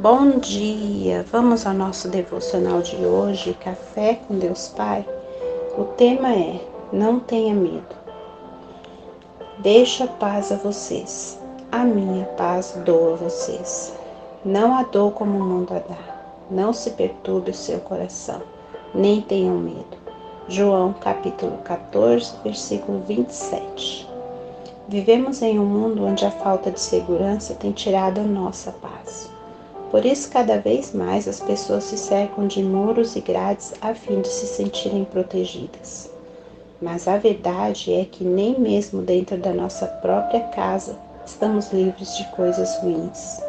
Bom dia! Vamos ao nosso devocional de hoje, Café com Deus Pai. O tema é Não tenha medo. Deixo a paz a vocês, a minha paz dou a vocês. Não a dou como o mundo a dá. Não se perturbe o seu coração, nem tenham medo. João capítulo 14, versículo 27. Vivemos em um mundo onde a falta de segurança tem tirado a nossa paz. Por isso, cada vez mais as pessoas se cercam de muros e grades a fim de se sentirem protegidas. Mas a verdade é que nem mesmo dentro da nossa própria casa estamos livres de coisas ruins.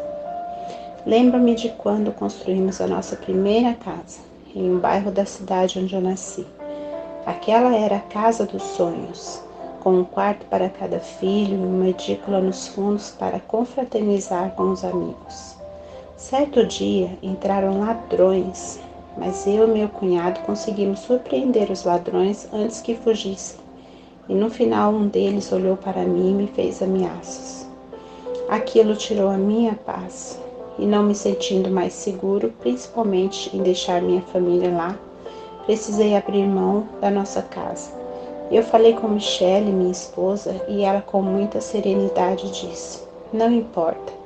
Lembro-me de quando construímos a nossa primeira casa, em um bairro da cidade onde eu nasci. Aquela era a casa dos sonhos, com um quarto para cada filho e uma edícula nos fundos para confraternizar com os amigos. Certo dia entraram ladrões, mas eu e meu cunhado conseguimos surpreender os ladrões antes que fugissem. E no final um deles olhou para mim e me fez ameaças. Aquilo tirou a minha paz e não me sentindo mais seguro, principalmente em deixar minha família lá, precisei abrir mão da nossa casa. Eu falei com Michelle, minha esposa, e ela com muita serenidade disse: Não importa,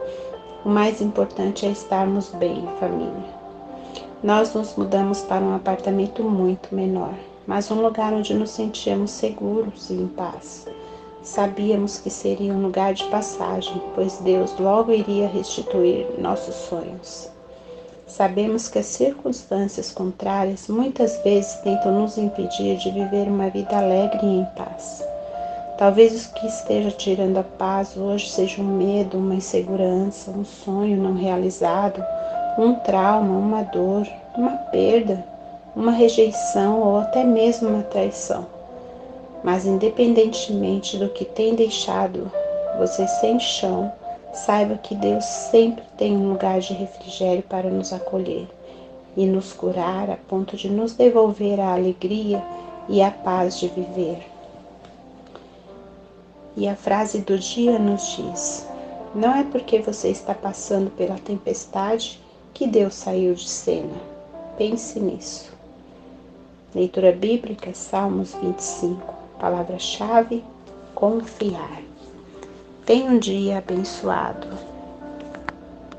o mais importante é estarmos bem, família. Nós nos mudamos para um apartamento muito menor, mas um lugar onde nos sentíamos seguros e em paz. Sabíamos que seria um lugar de passagem, pois Deus logo iria restituir nossos sonhos. Sabemos que as circunstâncias contrárias muitas vezes tentam nos impedir de viver uma vida alegre e em paz. Talvez o que esteja tirando a paz hoje seja um medo, uma insegurança, um sonho não realizado, um trauma, uma dor, uma perda, uma rejeição ou até mesmo uma traição. Mas independentemente do que tem deixado você sem chão, saiba que Deus sempre tem um lugar de refrigério para nos acolher e nos curar a ponto de nos devolver a alegria e a paz de viver. E a frase do dia nos diz: Não é porque você está passando pela tempestade que Deus saiu de cena. Pense nisso. Leitura bíblica, Salmos 25. Palavra-chave: confiar. Tenha um dia abençoado.